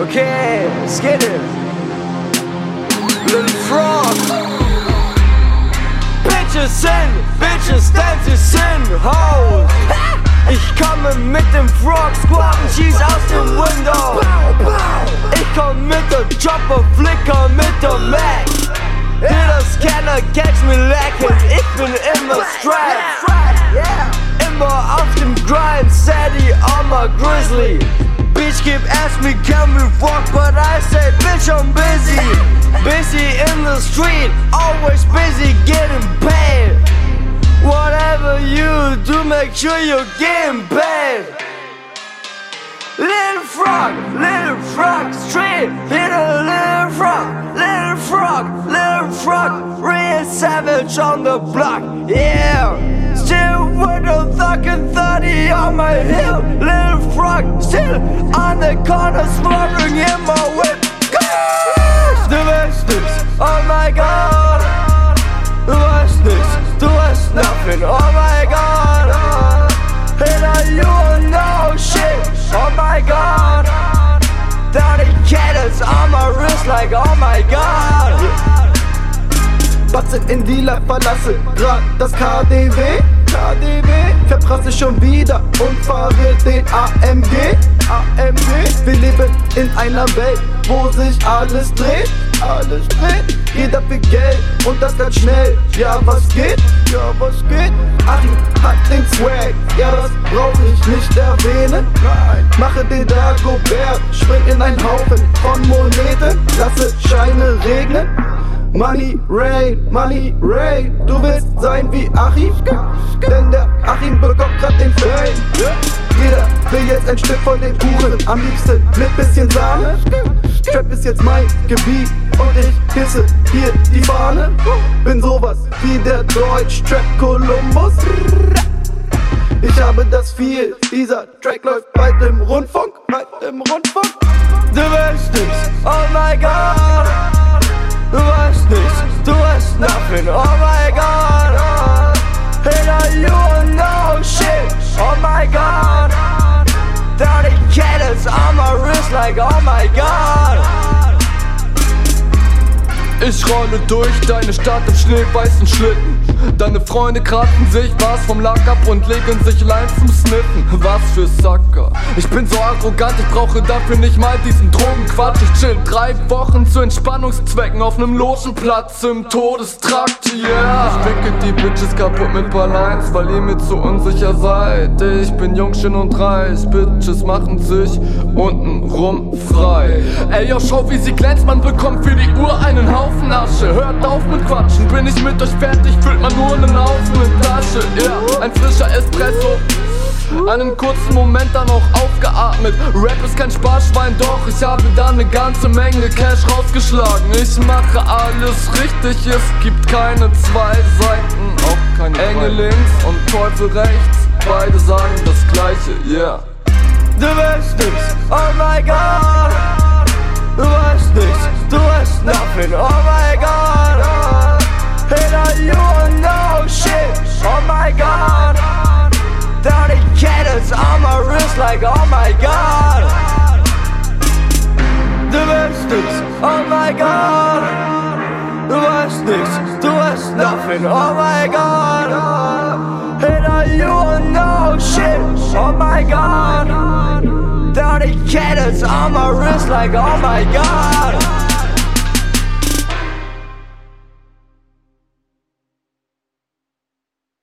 Okay, it. Little frog. Bitches in, bitches dances in, hoes. Ich komme mit dem Frog Squad und schieß aus dem Window. Ich komm mit der Chopper, Flicker mit der Mac. Hitters keiner catch me lacking, ich bin immer strapped. Immer auf dem Grind, Sadie, Armor, Grizzly. Bitch keep ask me can we fuck, but I say bitch I'm busy. Busy in the street, always busy getting paid. Whatever you do, make sure you're getting paid. Little frog, little frog, straight hit a little frog, little frog, little frog, real savage on the block, yeah. Still with a fucking 30 on my hip, little frog, still on the corner, smoking in my whip. Du weißt nix, oh my god. Du weißt nix, du weißt nothing, oh my god. And I you will know shit, oh my god. 30 candles on my wrist, like oh my god. Batzen in Dealer, verlasse grad das KaDeWe. KDW, verprasse schon wieder und fahre den AMG. AMG, wir leben in einer Welt, wo sich alles dreht. Alles dreht, jeder will Geld und das ganz schnell. Ja, was geht? Ja, was geht? Achim hat den Swag, ja, das brauch ich nicht erwähnen. Nein, mache den Dagobert, spring in einen Haufen von Moneten, lasse Scheine regnen. Money Rain, Money Rain, du willst sein wie Achim? Denn der Achim bekommt grad den Fame. Jeder will jetzt ein Stück von den Kuchen, am liebsten mit bisschen Sahne. Trap ist jetzt mein Gebiet und ich hisse hier die Fahne. Bin sowas wie der Deutsch-Trap Columbus. Ich habe das viel, dieser Track läuft bald im Rundfunk, bald im Rundfunk. Du nix, oh my god. Like oh my god. Ich rolle durch deine Stadt im schneeweißen Schlitten. Deine Freunde kratzen sich was vom Lack ab und legen sich Leim zum Sniffen. Was für Sacker. Ich bin so arrogant, ich brauche dafür nicht mal diesen Drogenquatsch. Ich chill drei Wochen zu Entspannungszwecken auf nem Logenplatz im Todestrakt, yeah. Ich ficke die Bitches kaputt mit paar Lines, weil ihr mir zu unsicher seid. Ich bin jung, und reich. Bitches machen sich untenrum frei. Ey, yo, schau, wie sie glänzt, man bekommt für die Uhr einen Haufen. Haufen Asche. Hört auf mit Quatschen, bin ich mit euch fertig, füllt man nur einen Haufen in Tasche. Yeah, ein frischer Espresso. Einen kurzen Moment dann auch aufgeatmet. Rap ist kein Sparschwein, doch ich habe da eine ganze Menge Cash rausgeschlagen. Ich mache alles richtig, es gibt keine zwei Seiten, auch keine Engel links und Teufel rechts. Beide sagen das gleiche, yeah. Du weißt nix, oh my god. Nothing, oh my god. And you will know shit, oh my god. 30 candles on my wrist, like oh my god. Du weißt nix, oh my god. Du weißt nix, du weißt nothing, oh my god. And you will know shit, oh my god. 30 candles on my wrist, like oh my god.